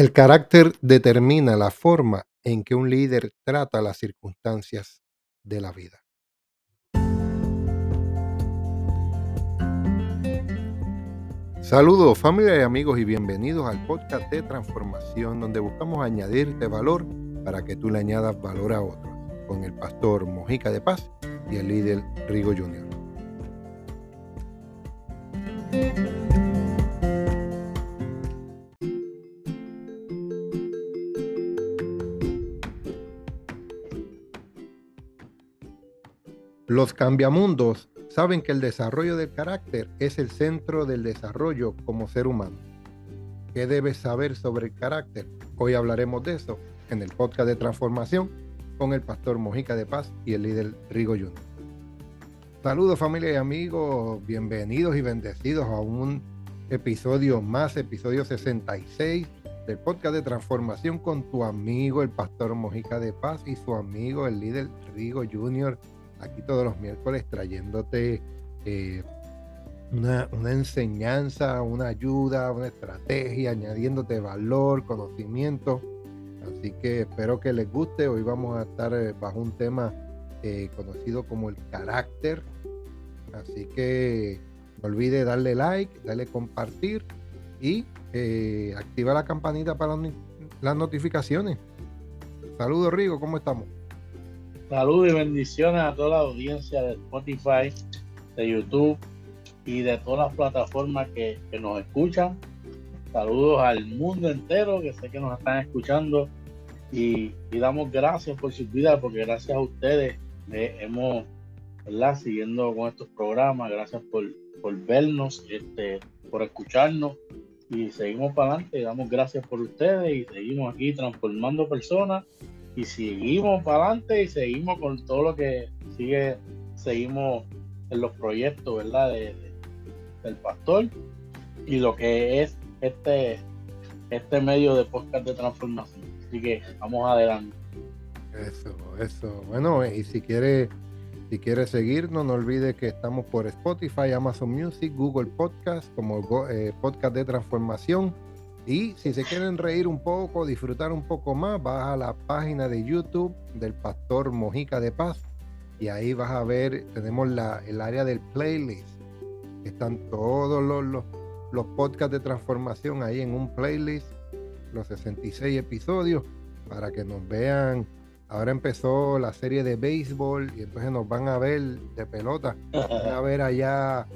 El carácter determina la forma en que un líder trata las circunstancias de la vida. Saludos familia y amigos y bienvenidos al podcast de transformación donde buscamos añadirte valor para que tú le añadas valor a otros con el pastor Mojica de Paz y el líder Rigo Jr. Los cambiamundos saben que el desarrollo del carácter es el centro del desarrollo como ser humano. ¿Qué debes saber sobre el carácter? Hoy hablaremos de eso en el podcast de transformación con el pastor Mojica de Paz y el líder Rigo Junior. Saludos familia y amigos, bienvenidos y bendecidos a un episodio más, episodio 66 del podcast de transformación con tu amigo el pastor Mojica de Paz y su amigo el líder Rigo Junior aquí todos los miércoles trayéndote eh, una, enseñanza, una ayuda, una estrategia, añadiéndote valor, conocimiento. Así que espero que les guste. Hoy vamos a estar eh, bajo un tema eh, conocido como el carácter. Así que no olvide darle like, darle compartir y activa la campanita para las notificaciones. Saludos Rigo, ¿cómo estamos? Saludos y bendiciones a toda la audiencia de Spotify, de YouTube y de todas las plataformas que, nos escuchan. Saludos al mundo entero que sé que nos están escuchando y, damos gracias por su vida porque gracias a ustedes hemos, ¿verdad? Siguiendo con estos programas, gracias por, por vernos, este, por escucharnos y seguimos para adelante. Damos gracias por ustedes y seguimos aquí transformando personas y seguimos para adelante y seguimos con todo lo que sigue, seguimos en los proyectos, ¿verdad? De, del pastor y lo que es este, este medio de podcast de transformación. Así que vamos adelante. Eso, eso. Bueno, y si quiere, si quiere seguirnos, no olvide que estamos por Spotify, Amazon Music, Google Podcast, como eh, podcast de transformación y si se quieren reír un poco, disfrutar un poco más, vas a la página de YouTube del Pastor Mojica de Paz y ahí vas a ver, tenemos la, el área del playlist. Están todos los, los, los podcasts de transformación ahí en un playlist, los 66 episodios, para que nos vean Ahora empezó la serie de béisbol y entonces nos van a ver de pelota. Van a ver allá.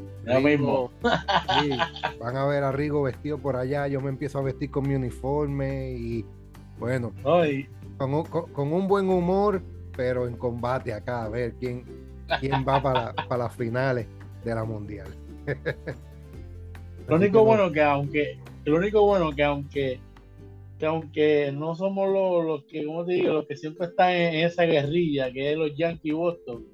mismo. van a ver a Rigo vestido por allá. Yo me empiezo a vestir con mi uniforme y bueno. Con, un, buen humor, pero en combate acá, a ver quién, quién va para, para las finales de la mundial. lo único bueno que aunque, lo único bueno que aunque que aunque no somos los, que, como te digo, los que siempre están en, esa guerrilla, que es los Yankee Boston,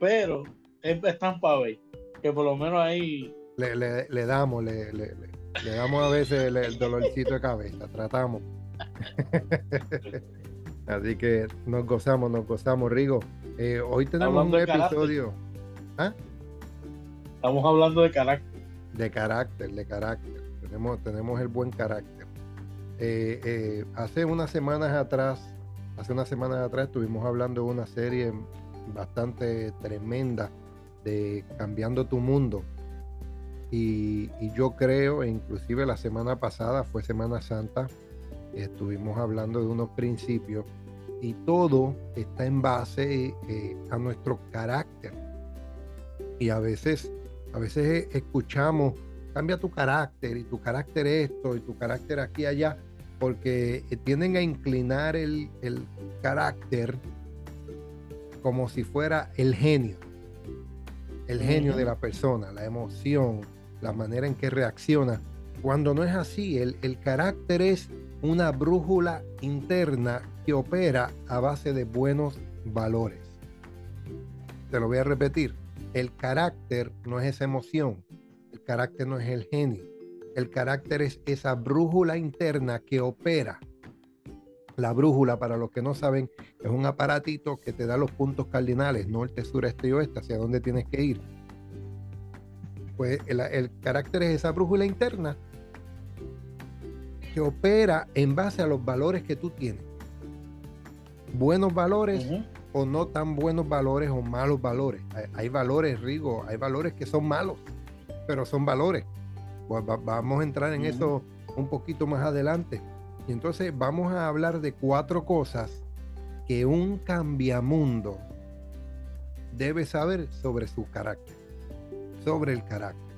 pero están para ver, que por lo menos ahí... Le, le, damos, le, le, damos a veces el, dolorcito de cabeza, tratamos. Así que nos gozamos, nos gozamos, Rigo. Eh, hoy tenemos un episodio. ¿Ah? Estamos hablando de carácter. De carácter, de carácter. Tenemos, tenemos el buen carácter. Eh, eh, hace unas semanas atrás, hace unas semanas atrás estuvimos hablando de una serie bastante tremenda de Cambiando tu Mundo. Y, yo creo, inclusive la semana pasada fue Semana Santa, estuvimos hablando de unos principios y todo está en base eh, a nuestro carácter. Y a veces, a veces escuchamos, cambia tu carácter y tu carácter esto y tu carácter aquí allá porque tienden a inclinar el, carácter como si fuera el genio, el genio de la persona, la emoción, la manera en que reacciona. Cuando no es así, el, el carácter es una brújula interna que opera a base de buenos valores. Te lo voy a repetir. El carácter no es esa emoción. El carácter no es el genio. El carácter es esa brújula interna que opera. La brújula, para los que no saben, es un aparatito que te da los puntos cardinales, norte, sur, este y oeste, hacia dónde tienes que ir. Pues el, carácter es esa brújula interna que opera en base a los valores que tú tienes. Buenos valores o no tan buenos valores o malos valores. Hay, valores, Rigo, hay valores que son malos, pero son valores. Vamos a entrar en eso un poquito más adelante. Y entonces vamos a hablar de cuatro cosas que un cambiamundo debe saber sobre su carácter, sobre el carácter.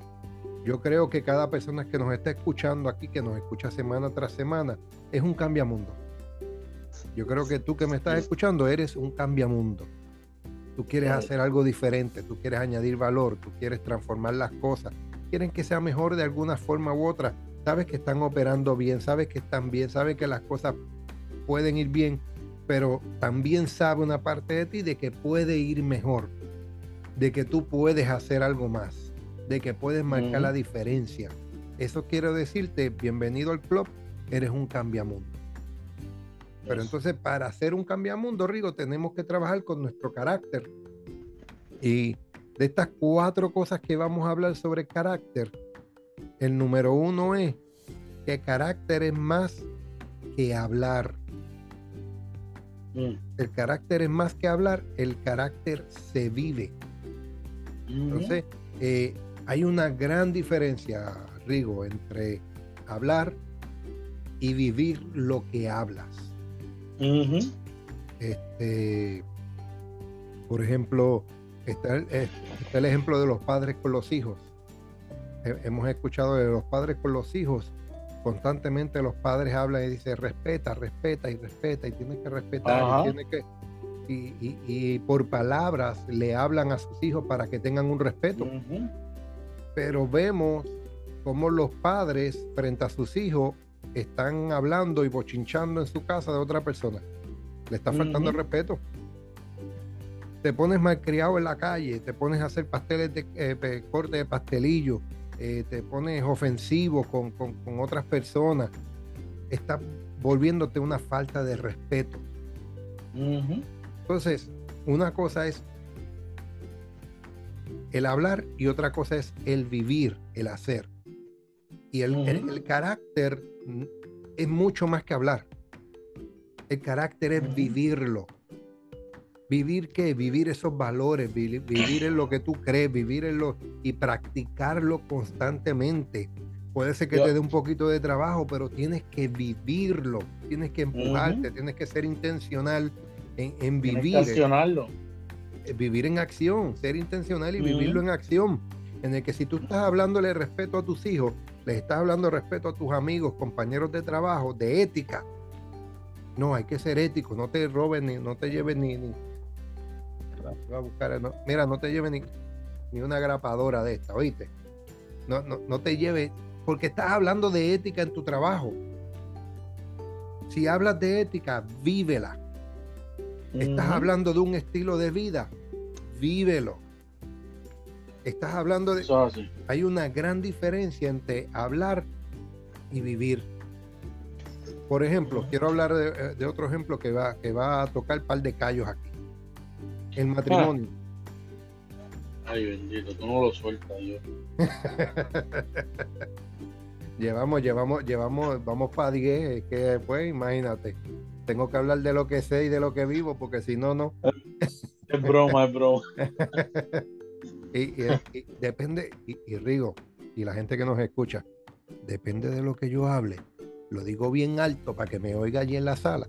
Yo creo que cada persona que nos está escuchando aquí, que nos escucha semana tras semana, es un cambiamundo. Yo creo que tú que me estás escuchando eres un cambiamundo. Tú quieres hacer algo diferente, tú quieres añadir valor, tú quieres transformar las cosas, quieren que sea mejor de alguna forma u otra. Sabes que están operando bien, sabes que están bien, sabes que las cosas pueden ir bien, pero también sabe una parte de ti de que puede ir mejor, de que tú puedes hacer algo más, de que puedes marcar la diferencia. Eso quiero decirte, bienvenido al club, eres un cambiamundo. Pero entonces para hacer un cambiamundo, Rigo, tenemos que trabajar con nuestro carácter. Y de estas cuatro cosas que vamos a hablar sobre carácter, el número uno es que carácter es más que hablar. Mm. El carácter es más que hablar, el carácter se vive. Entonces, eh, hay una gran diferencia, Rigo, entre hablar y vivir lo que hablas. Este, por ejemplo, está el, está el, ejemplo de los padres con los hijos. Hemos escuchado de los padres con los hijos constantemente los padres hablan y dicen respeta, respeta y respeta y tiene que respetar y, tiene que, y, por palabras le hablan a sus hijos para que tengan un respeto. Pero vemos cómo los padres frente a sus hijos están hablando y bochinchando en su casa de otra persona. Le está faltando el respeto. Te pones malcriado en la calle, te pones a hacer pasteles de eh, corte de pastelillo, eh, te pones ofensivo con, otras personas, está volviéndote una falta de respeto. Entonces, una cosa es el hablar y otra cosa es el vivir, el hacer. Y el, el, carácter es mucho más que hablar. El carácter es vivirlo. ¿Vivir qué? Vivir esos valores, vivir, en lo que tú crees, vivir en lo y practicarlo constantemente. Puede ser que te dé un poquito de trabajo, pero tienes que vivirlo, tienes que empujarte, tienes que ser intencional en, vivir. Intencionarlo. Eh, vivir en acción, ser intencional y vivirlo en acción. En el que si tú estás hablándole respeto a tus hijos, les estás hablando respeto a tus amigos, compañeros de trabajo, de ética. No, hay que ser ético, no te roben ni no te lleven ni, a buscar, mira, no te lleve ni, una grapadora de esta, ¿oíste? No, no, te lleve, porque estás hablando de ética en tu trabajo. Si hablas de ética, vívela. Estás hablando de un estilo de vida, vívelo. Estás hablando de... Hay una gran diferencia entre hablar y vivir. Por ejemplo, quiero hablar de, de, otro ejemplo que va, que va a tocar un par de callos aquí el matrimonio. Ay, bendito, tú no lo sueltas yo. llevamos, llevamos, llevamos, vamos para 10, que pues imagínate, tengo que hablar de lo que sé y de lo que vivo, porque si no, no. Es broma, es broma. y, depende, y, y Rigo, y la gente que nos escucha, depende de lo que yo hable. Lo digo bien alto para que me oiga allí en la sala,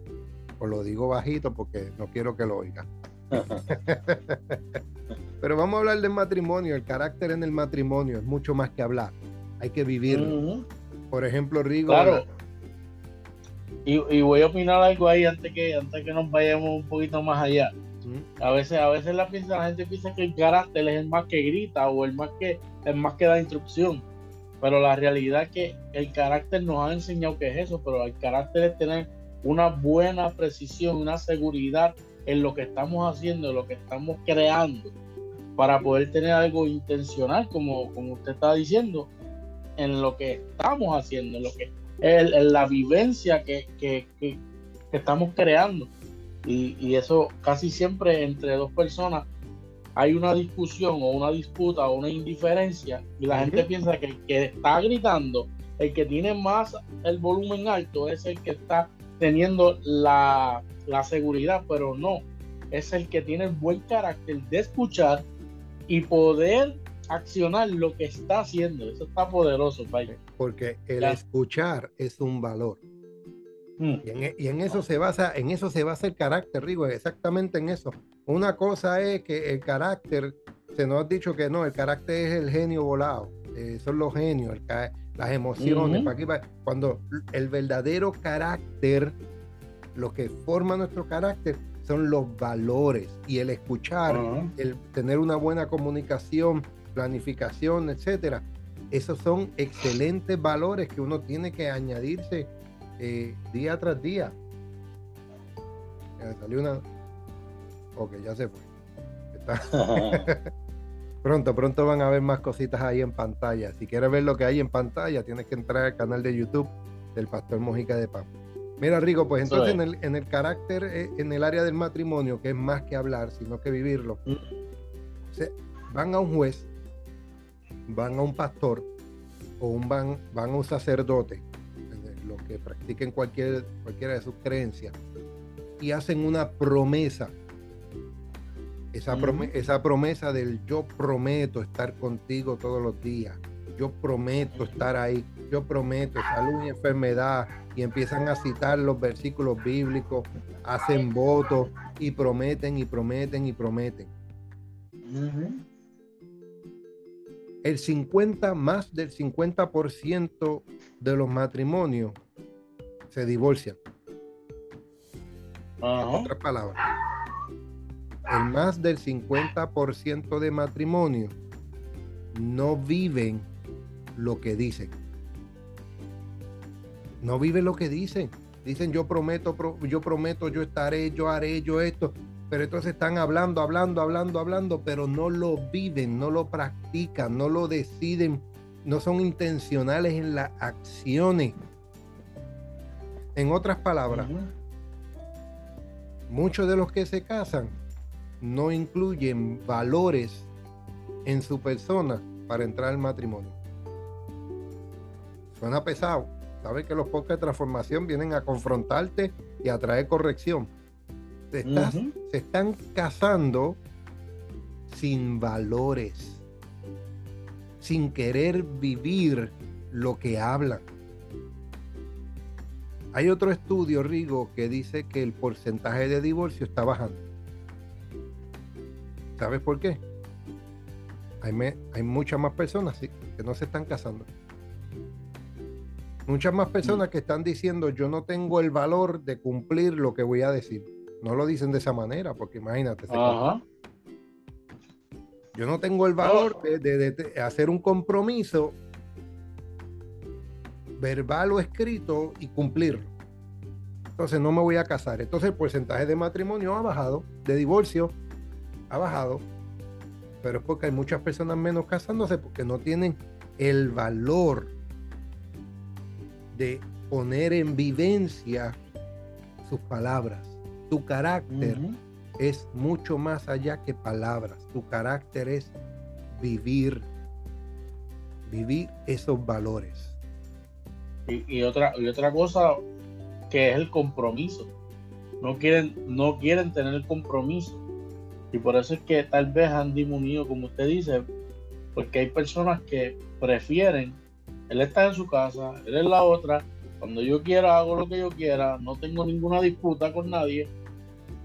o lo digo bajito porque no quiero que lo oiga. Pero vamos a hablar del matrimonio. El carácter en el matrimonio es mucho más que hablar. Hay que vivirlo. Por ejemplo, Rigo. Claro. Y, voy a opinar algo ahí antes que, antes que nos vayamos un poquito más allá. A veces, a veces la gente piensa que el carácter es el más que grita o el más que, el más que da instrucción. Pero la realidad es que el carácter nos ha enseñado que es eso, pero el carácter es tener una buena precisión, una seguridad en lo que estamos haciendo, en lo que estamos creando, para poder tener algo intencional, como, como usted está diciendo, en lo que estamos haciendo, en lo que la vivencia que, que, que, estamos creando. Y, y, eso casi siempre entre dos personas hay una discusión o una disputa o una indiferencia y la gente piensa que el que está gritando el que tiene más el volumen alto es el que está teniendo la, la seguridad, pero no, es el que tiene el buen carácter de escuchar y poder accionar lo que está haciendo. Eso está poderoso, Porque el escuchar es un valor. Mm. E, y, en, eso se basa, en eso se basa el carácter, Rigo, exactamente en eso. Una cosa es que el carácter, se nos ha dicho que no, el carácter es el genio volado, eh, son los genios, las emociones, cuando el verdadero carácter, lo que forma nuestro carácter son los valores y el escuchar, el tener una buena comunicación, planificación, etcétera. Esos son excelentes valores que uno tiene que añadirse eh, día tras día. salió una. Ok, ya se fue. pronto, pronto van a ver más cositas ahí en pantalla. Si quieres ver lo que hay en pantalla, tienes que entrar al canal de YouTube del Pastor Mojica de Pampa. Mira, Rico, pues entonces en el, en el, carácter, eh, en el área del matrimonio, que es más que hablar, sino que vivirlo, mm. van a un juez, van a un pastor o un van, van a un sacerdote, lo que practiquen cualquier, cualquiera de sus creencias, y hacen una promesa. Esa, mm. esa promesa del yo prometo estar contigo todos los días, yo prometo estar ahí, yo prometo salud y enfermedad, y empiezan a citar los versículos bíblicos, hacen votos y prometen y prometen y prometen. El 50, más del 50% de los matrimonios se divorcian. En otras palabras, el más del 50% de matrimonios no viven lo que dicen no viven lo que dicen. Dicen yo prometo, yo prometo, yo estaré, yo haré, yo esto. Pero entonces están hablando, hablando, hablando, hablando, pero no lo viven, no lo practican, no lo deciden, no son intencionales en las acciones. En otras palabras, muchos de los que se casan no incluyen valores en su persona para entrar al matrimonio. Suena pesado, Sabes que los podcasts de transformación vienen a confrontarte y a traer corrección. Se, están casando sin valores, sin querer vivir lo que hablan. Hay otro estudio, Rigo, que dice que el porcentaje de divorcio está bajando. ¿Sabes por qué? Hay, hay muchas más personas que no se están casando. Muchas más personas que están diciendo yo no tengo el valor de cumplir lo que voy a decir. No lo dicen de esa manera, porque imagínate. Yo no tengo el valor de, hacer un compromiso verbal o escrito y cumplirlo. Entonces no me voy a casar. Entonces el porcentaje de matrimonio ha bajado, de divorcio ha bajado, pero es porque hay muchas personas menos casándose porque no tienen el valor de poner en vivencia sus palabras. Tu carácter es mucho más allá que palabras. Tu carácter es vivir, vivir esos valores. Y, otra, y otra cosa que es el compromiso. No quieren, no quieren tener el compromiso. Y por eso es que tal vez han disminuido, como usted dice, porque hay personas que prefieren él está en su casa, él es la otra. Cuando yo quiera, hago lo que yo quiera, no tengo ninguna disputa con nadie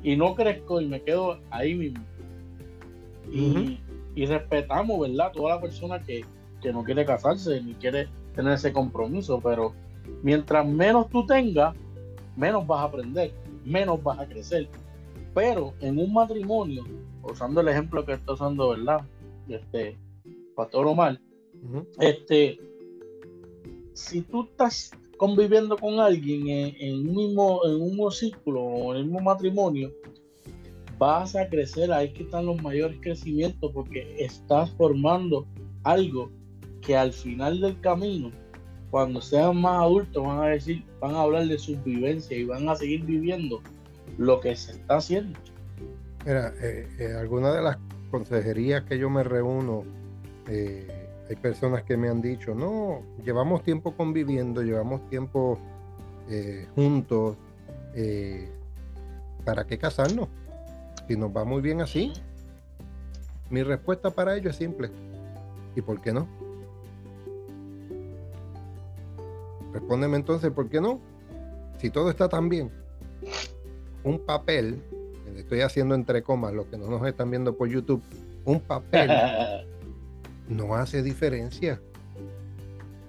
y no crezco y me quedo ahí mismo. Y, respetamos, ¿verdad? Toda la persona que, que no quiere casarse ni quiere tener ese compromiso, pero mientras menos tú tengas, menos vas a aprender, menos vas a crecer. Pero en un matrimonio, usando el ejemplo que está usando, ¿verdad? Este, Pastor Omar, este, si tú estás conviviendo con alguien en, un mismo, en un mismo círculo o en el mismo matrimonio, vas a crecer, ahí que están los mayores crecimientos porque estás formando algo que al final del camino, cuando sean más adultos, van a decir, van a hablar de sus vivencias y van a seguir viviendo lo que se está haciendo. Mira, eh, eh, algunas de las consejerías que yo me reúno eh, hay personas que me han dicho, no, llevamos tiempo conviviendo, llevamos tiempo eh, juntos, eh, ¿para qué casarnos? Si nos va muy bien así. Mi respuesta para ello es simple. ¿Y por qué no? Respóndeme entonces, ¿por qué no? Si todo está tan bien, un papel, estoy haciendo entre comas, los que no nos están viendo por YouTube, un papel no hace diferencia.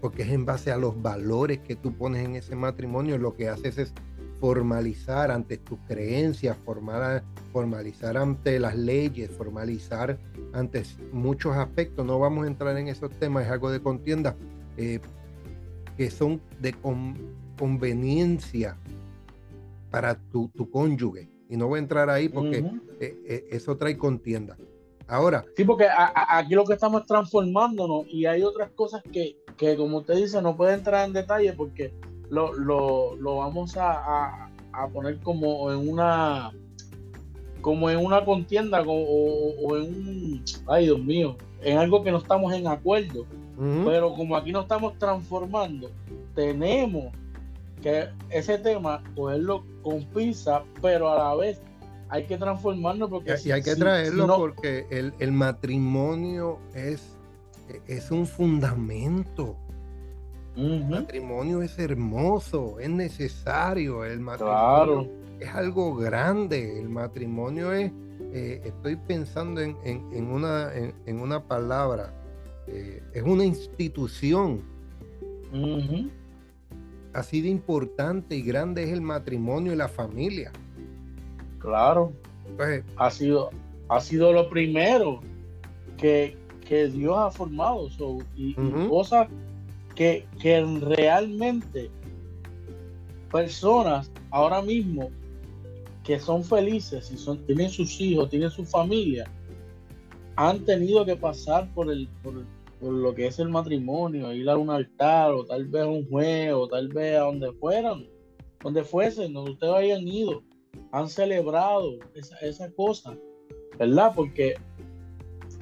Porque es en base a los valores que tú pones en ese matrimonio, lo que haces es formalizar ante tus creencias, formalizar ante las leyes, formalizar ante muchos aspectos. No vamos a entrar en esos temas, es algo de contienda, eh, que son de conveniencia para tu, cónyuge. Y no voy a entrar ahí porque eh, eh, eso trae contienda. Ahora. Sí, porque aquí lo que estamos es transformándonos y hay otras cosas que, que, como usted dice, no puede entrar en detalle porque lo, lo, lo vamos a, a, poner como en una como en una contienda o, en un ay Dios mío en algo que no estamos en acuerdo pero como aquí nos estamos transformando tenemos que ese tema cogerlo con pinza pero a la vez hay que transformarlo porque y, hay que traerlo porque el, el matrimonio es es un fundamento el matrimonio es hermoso, es necesario, el matrimonio es algo grande, el matrimonio es, eh, estoy pensando en, una, en, una palabra, eh, es una institución. Así de importante y grande es el matrimonio y la familia. Claro. ha, sido, ha sido lo primero que, Dios ha formado. y, cosas que, realmente personas ahora mismo que son felices y son, tienen sus hijos, tienen su familia, han tenido que pasar por el, por, lo que es el matrimonio, ir a un altar, o tal vez a un juego, o tal vez a donde fueran, donde fuesen, donde ustedes hayan ido, han celebrado esa, esa cosa, ¿verdad? Porque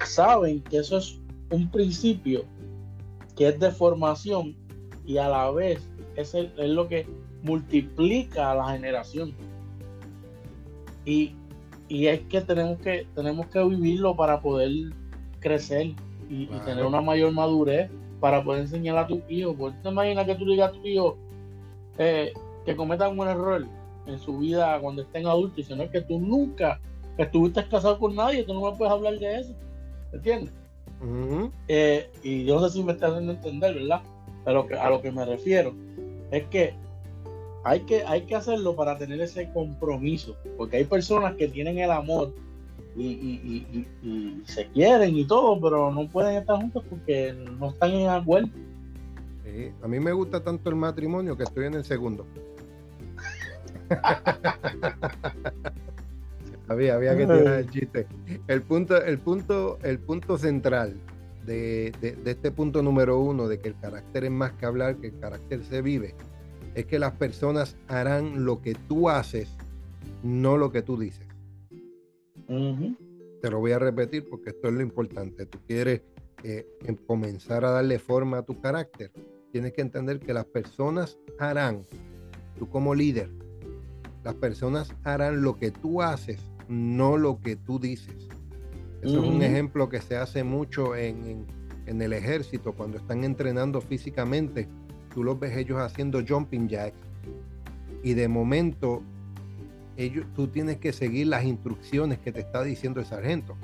saben que eso es un principio que es de formación y a la vez es, es lo que multiplica a la generación. Y, es que tenemos que tenemos que vivirlo para poder crecer y, tener una mayor madurez para poder enseñar a tu hijo. Porque te imaginas que tú digas a tu hijo eh, que cometa un error en su vida cuando estén adultos, sino que tú nunca estuviste casado con nadie, tú no me puedes hablar de eso. ¿Entiendes? Eh, y yo no sé si me está haciendo entender, ¿verdad? Pero a lo que me refiero es que hay, que hay que hacerlo para tener ese compromiso, porque hay personas que tienen el amor y, se quieren y todo, pero no pueden estar juntos porque no están en acuerdo. a mí me gusta tanto el matrimonio que estoy en el segundo. Había, había que tirar el chiste. El punto, el punto, el punto central de, este punto número uno, de que el carácter es más que hablar, que el carácter se vive, es que las personas harán lo que tú haces, no lo que tú dices. Te lo voy a repetir porque esto es lo importante. Tú quieres eh, em, comenzar a darle forma a tu carácter. Tienes que entender que las personas harán, tú como líder, las personas harán lo que tú haces, no lo que tú dices. Eso es un ejemplo que se hace mucho en, el ejército, cuando están entrenando físicamente, tú los ves ellos haciendo jumping jacks y de momento ellos, tú tienes que seguir las instrucciones que te está diciendo el sargento.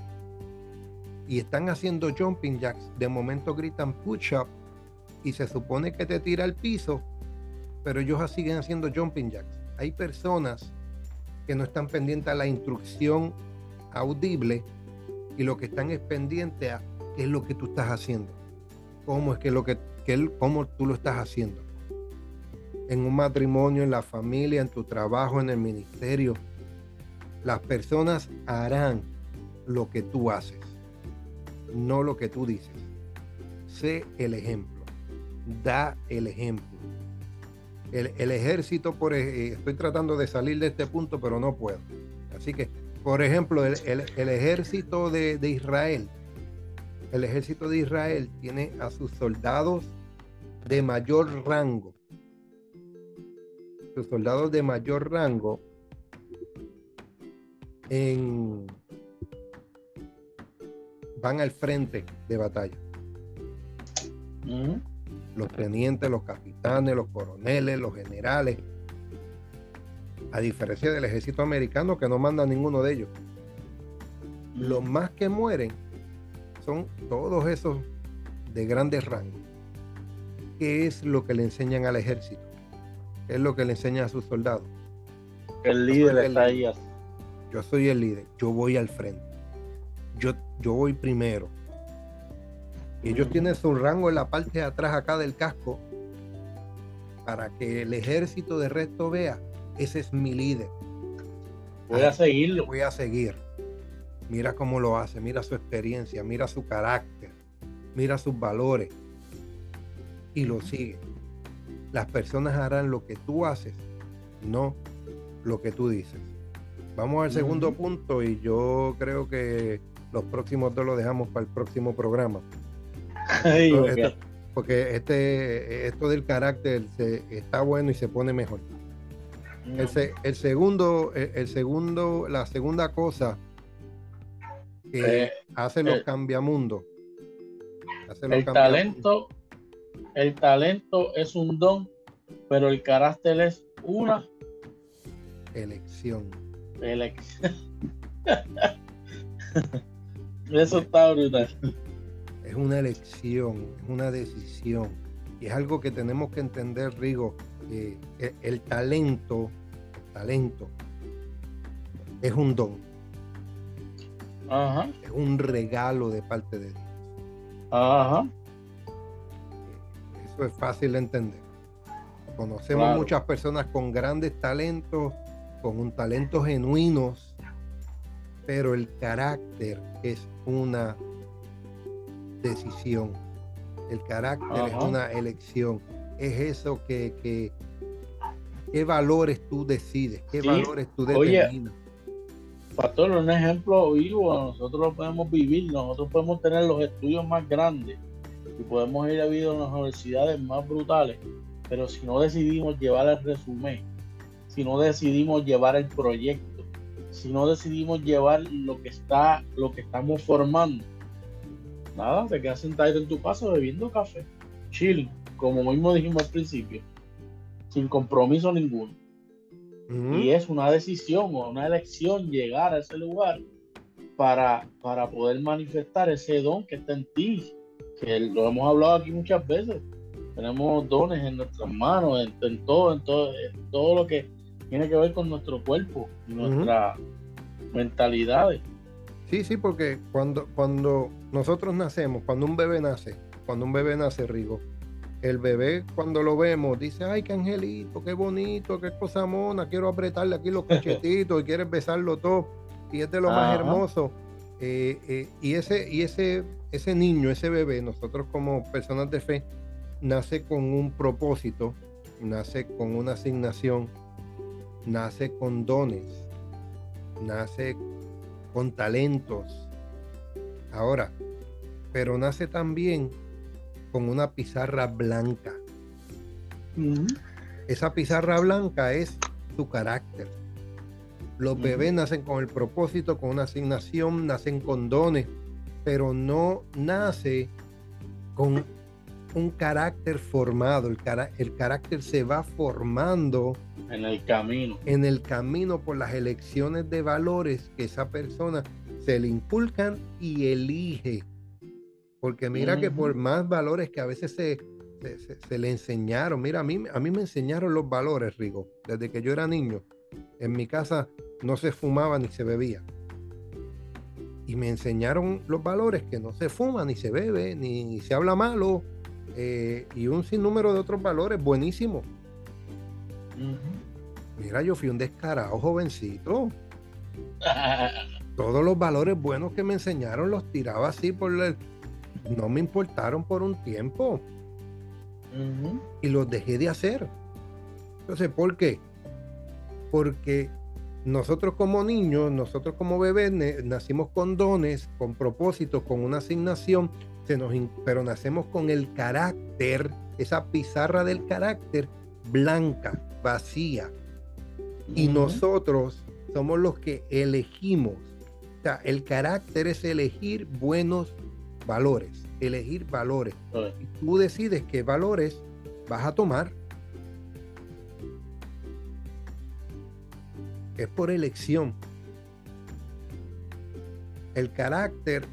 Y están haciendo jumping jacks, de momento gritan push up y se supone que te tira al piso, pero ellos siguen haciendo jumping jacks. Hay personas que no están pendientes a la instrucción audible y lo que están es pendiente a qué es lo que tú estás haciendo, cómo es que lo que, que cómo tú lo estás haciendo. En un matrimonio, en la familia, en tu trabajo, en el ministerio, las personas harán lo que tú haces, no lo que tú dices. Sé el ejemplo, da el ejemplo el, ejército, por, eh, estoy tratando de salir de este punto, pero no puedo. Así que, por ejemplo, el, ejército de, Israel el ejército de Israel tiene a sus soldados de mayor rango. Sus soldados de mayor rango en, van al frente de batalla. Los tenientes, los capitanes, los coroneles, los generales. A diferencia del ejército americano que no manda ninguno de ellos. Los más que mueren son todos esos de grandes rangos. ¿Qué es lo que le enseñan al ejército? ¿Qué es lo que le enseñan a sus soldados? El líder está ahí. Yo soy el líder, yo voy al frente. Yo, yo voy primero. Ellos tienen su rango en la parte de atrás acá del casco para que el ejército de resto vea, ese es mi líder. Voy a seguirlo. Voy a seguir. Mira cómo lo hace, mira su experiencia, mira su carácter, mira sus valores y lo sigue. Las personas harán lo que tú haces, no lo que tú dices. Vamos al segundo punto y yo creo que los próximos dos lo dejamos para el próximo programa. Porque este, esto del carácter se, está bueno y se pone mejor. El, el, segundo, el, segundo, la segunda cosa que eh, hace los eh, cambiamundos. el talento, el talento es un don, pero el carácter es una elección. Elección. Eso está brutal. Es una elección, es una decisión. Y es algo que tenemos que entender, Rigo. que el talento, el talento es un don es un regalo de parte de Dios. Ajá. Eso es fácil de entender. Conocemos muchas personas con grandes talentos, con un talento genuinos, pero el carácter es una decisión. El carácter es una elección. Es eso que, que qué valores tú decides, qué valores tú determinas. Pastor, un ejemplo vivo, nosotros lo podemos vivir, nosotros podemos tener los estudios más grandes y podemos ir a vivir en las universidades más brutales, pero si no decidimos llevar el resumen, si no decidimos llevar el proyecto, si no decidimos llevar lo que está, lo que estamos formando, nada, te quedas sentado en tu casa bebiendo café, chill, como mismo dijimos al principio, sin compromiso ninguno. Y es una decisión o una elección llegar a ese lugar para, para poder manifestar ese don que está en ti, que lo hemos hablado aquí muchas veces. Tenemos dones en nuestras manos, en, todo, en todo, todo lo que tiene que ver con nuestro cuerpo y nuestra mentalidad. Sí, sí, porque cuando, cuando nosotros nacemos, cuando un bebé nace, cuando un bebé nace, Rigo, el bebé cuando lo vemos dice, ay, qué angelito, qué bonito, qué cosa mona, quiero apretarle aquí los cachetitos y quieres besarlo todo. Y es de lo más hermoso. Eh, eh, y ese, y ese, ese niño, ese bebé, nosotros como personas de fe, nace con un propósito, nace con una asignación, nace con dones, nace con talentos. Ahora, pero nace también con una pizarra blanca. Esa pizarra blanca es tu carácter. Los bebés nacen con el propósito, con una asignación, nacen con dones, pero no nace con un carácter formado. El, el carácter se va formando en el camino. En el camino por las elecciones de valores que esa persona se le inculcan y elige. Porque mira que por más valores que a veces se, se, le enseñaron, mira, a mí, a mí me enseñaron los valores, Rigo, desde que yo era niño. En mi casa no se fumaba ni se bebía. Y me enseñaron los valores que no se fuma, ni se bebe, ni, se habla malo, eh, y un sinnúmero de otros valores buenísimos. Mira, yo fui un descarado jovencito. Todos los valores buenos que me enseñaron los tiraba así por el, no me importaron por un tiempo. Y los dejé de hacer. Entonces, ¿por qué? Porque nosotros como niños, nosotros como bebés, nacimos con dones, con propósitos, con una asignación, se nos, pero nacemos con el carácter, esa pizarra del carácter blanca, vacía. Y nosotros somos los que elegimos. O sea, el carácter es elegir buenos valores, elegir valores. Y tú decides qué valores vas a tomar. Es por elección. El carácter,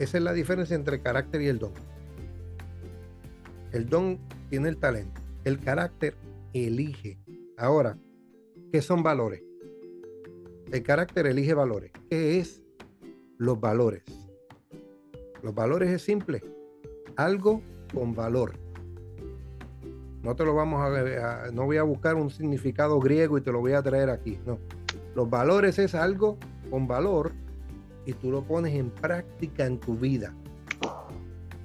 esa es la diferencia entre el carácter y el don. El don tiene el talento. El carácter elige. Ahora, ¿qué son valores? El carácter elige valores. ¿Qué es los valores? Los valores es simple. Algo con valor. No te lo vamos a, no voy a buscar un significado griego y te lo voy a traer aquí. No. Los valores es algo con valor y tú lo pones en práctica en tu vida.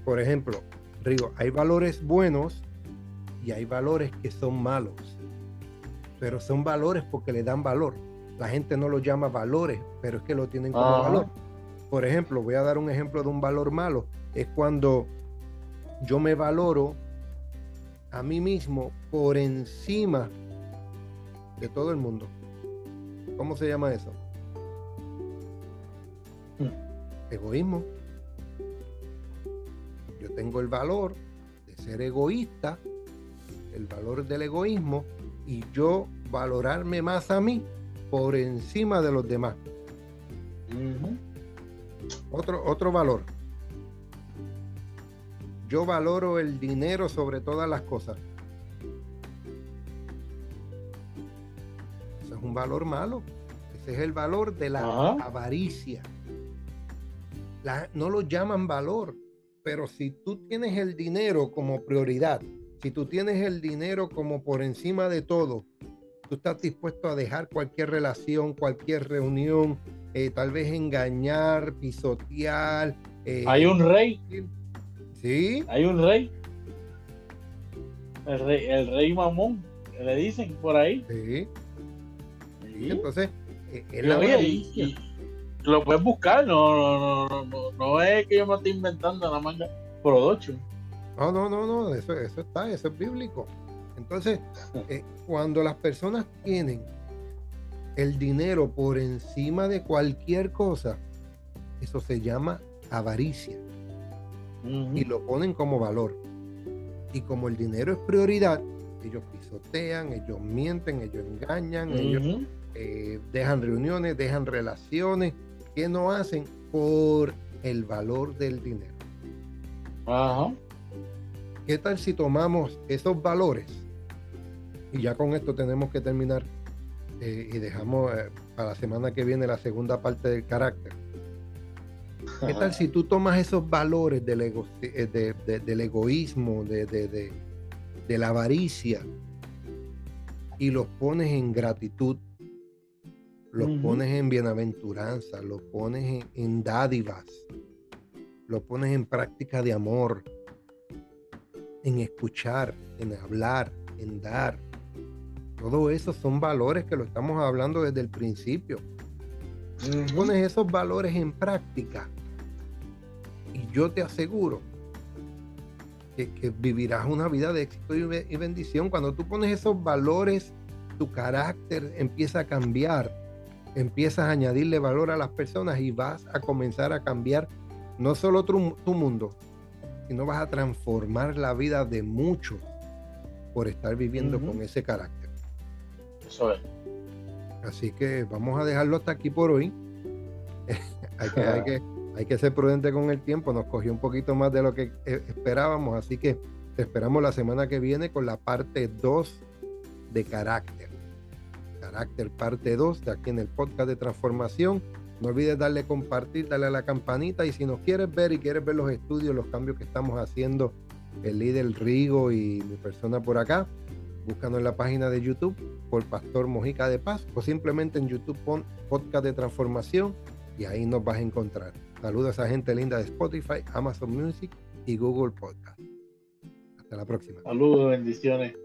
Por ejemplo, digo, hay valores buenos y hay valores que son malos. Pero son valores porque le dan valor. La gente no lo llama valores, pero es que lo tienen como valor. Por ejemplo, voy a dar un ejemplo de un valor malo. Es cuando yo me valoro a mí mismo por encima de todo el mundo. ¿Cómo se llama eso? Egoísmo. Yo tengo el valor de ser egoísta, el valor del egoísmo, y yo valorarme más a mí por encima de los demás. otro, otro valor yo valoro el dinero sobre todas las cosas. Ese es un valor malo. Ese es el valor de la avaricia. No lo llaman valor, pero si tú tienes el dinero como prioridad, si tú tienes el dinero como por encima de todo, tú estás dispuesto a dejar cualquier relación, cualquier reunión, eh, tal vez engañar, pisotear. Eh, Hay un rey hay un rey. El rey, el rey Mamón, le dicen por ahí. Sí. Entonces, eh, lo puedes buscar, no, no, no, no, es que yo me estoy inventando la manga production. No, no, no, no, eso, eso está, eso es bíblico. Entonces, eh, cuando las personas tienen el dinero por encima de cualquier cosa, eso se llama avaricia y lo ponen como valor. Y como el dinero es prioridad, ellos pisotean, ellos mienten, ellos engañan, ellos eh, dejan reuniones, dejan relaciones que no hacen por el valor del dinero. Ajá. ¿Qué tal si tomamos esos valores? Y ya con esto tenemos que terminar eh, y dejamos eh, para la semana que viene la segunda parte del carácter ¿Qué tal si tú tomas esos valores del, eh, del egoísmo, de, la avaricia, y los pones en gratitud, los pones en bienaventuranza, los pones en, dádivas, los pones en práctica de amor, en escuchar, en hablar, en dar. Todo eso son valores que lo estamos hablando desde el principio. Pones esos valores en práctica y yo te aseguro que, vivirás una vida de éxito y, bendición. Cuando tú pones esos valores, tu carácter empieza a cambiar, empiezas a añadirle valor a las personas y vas a comenzar a cambiar no solo tu, tu mundo, sino vas a transformar la vida de muchos por estar viviendo con ese carácter. Eso es. Así que vamos a dejarlo hasta aquí por hoy. hay, que, hay, que, hay que ser prudente con el tiempo, nos cogió un poquito más de lo que eh, esperábamos, así que te esperamos la semana que viene con la parte 2 de carácter. Carácter parte 2 de aquí en el podcast de transformación. No olvides darle compartir, darle a la campanita y si nos quieres ver y quieres ver los estudios, los cambios que estamos haciendo, el líder Rigo y mi persona por acá, búscanos en la página de YouTube por Pastor Mojica de Paz o simplemente en YouTube pon podcast de transformación y ahí nos vas a encontrar. Saludos a gente linda de Spotify, Amazon Music y Google Podcast. Hasta la próxima. Saludos, bendiciones.